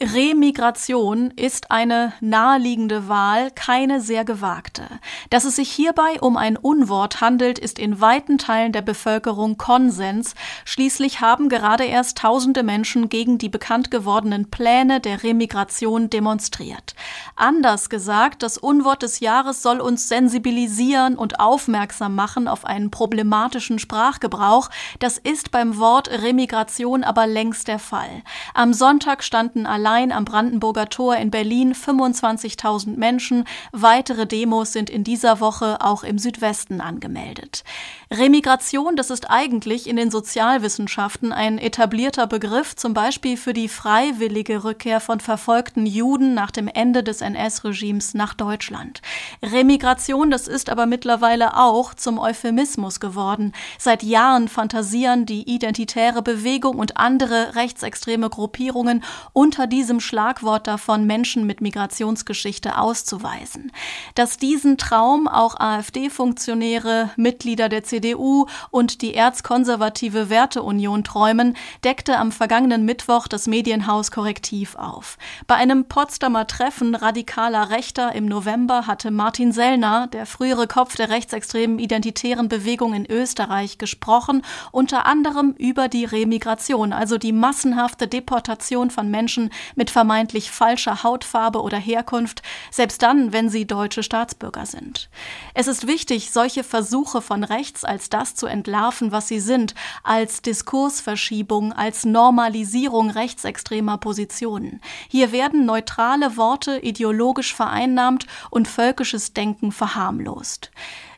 Remigration ist eine naheliegende Wahl, keine sehr gewagte. Dass es sich hierbei um ein Unwort handelt, ist in weiten Teilen der Bevölkerung Konsens. Schließlich haben gerade erst tausende Menschen gegen die bekannt gewordenen Pläne der Remigration demonstriert. Anders gesagt, das Unwort des Jahres soll uns sensibilisieren und aufmerksam machen auf einen problematischen Sprachgebrauch. Das ist beim Wort Remigration aber längst der Fall. Am Sonntag standen allein am Brandenburger Tor in Berlin 25.000 Menschen. Weitere Demos sind in dieser Woche auch im Südwesten angemeldet. Remigration, das ist eigentlich in den Sozialwissenschaften ein etablierter Begriff, zum Beispiel für die freiwillige Rückkehr von verfolgten Juden nach dem Ende des NS-Regimes nach Deutschland. Remigration, das ist aber mittlerweile auch zum Euphemismus geworden. Seit Jahren fantasieren die identitäre Bewegung und andere rechtsextreme Gruppierungen unter diesem Schlagwort davon, Menschen mit Migrationsgeschichte auszuweisen. Dass diesen Traum auch AfD-Funktionäre, Mitglieder der CDU und die erzkonservative Werteunion träumen, deckte am vergangenen Mittwoch das Medienhaus Korrektiv auf. Bei einem Potsdamer Treffen radikaler Rechter im November hatte Martin Sellner, der frühere Kopf der rechtsextremen identitären Bewegung in Österreich, gesprochen, unter anderem über die Remigration, also die massenhafte Deportation von Menschen mit vermeintlich falscher Hautfarbe oder Herkunft, selbst dann, wenn sie deutsche Staatsbürger sind. Es ist wichtig, solche Versuche von rechts als das zu entlarven, was sie sind, als Diskursverschiebung, als Normalisierung rechtsextremer Positionen. Hier werden neutrale Worte ideologisch vereinnahmt und völkisches Denken verharmlost.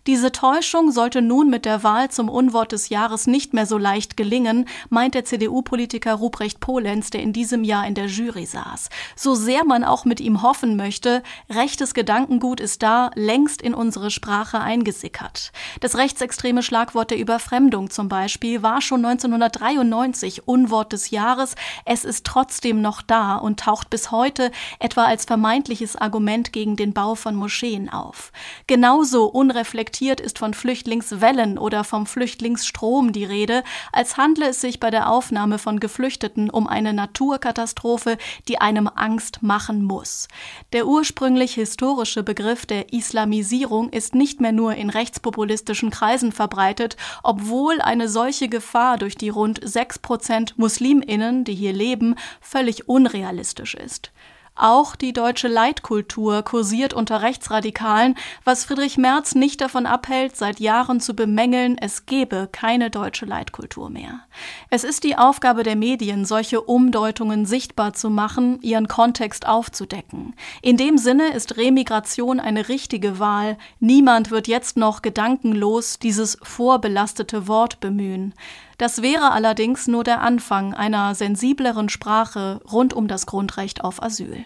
Diese Täuschung sollte nun mit der Wahl zum Unwort des Jahres nicht mehr so leicht gelingen, meint der CDU-Politiker Ruprecht Polenz, der in diesem Jahr in der Jury saß. So sehr man auch mit ihm hoffen möchte, rechtes Gedankengut ist da längst in unsere Sprache eingesickert. Das rechtsextreme Schlagwort der Überfremdung zum Beispiel war schon 1993 Unwort des Jahres. Es ist trotzdem noch da und taucht bis heute etwa als vermeintliches Argument gegen den Bau von Moscheen auf. Genauso unreflektiert reflektiert, ist von Flüchtlingswellen oder vom Flüchtlingsstrom die Rede, als handle es sich bei der Aufnahme von Geflüchteten um eine Naturkatastrophe, die einem Angst machen muss. Der ursprünglich historische Begriff der Islamisierung ist nicht mehr nur in rechtspopulistischen Kreisen verbreitet, obwohl eine solche Gefahr durch die rund sechs Prozent Musliminnen, die hier leben, völlig unrealistisch ist. Auch die deutsche Leitkultur kursiert unter Rechtsradikalen, was Friedrich Merz nicht davon abhält, seit Jahren zu bemängeln, es gebe keine deutsche Leitkultur mehr. Es ist die Aufgabe der Medien, solche Umdeutungen sichtbar zu machen, ihren Kontext aufzudecken. In dem Sinne ist Remigration eine richtige Wahl. Niemand wird jetzt noch gedankenlos dieses vorbelastete Wort bemühen. Das wäre allerdings nur der Anfang einer sensibleren Sprache rund um das Grundrecht auf Asyl.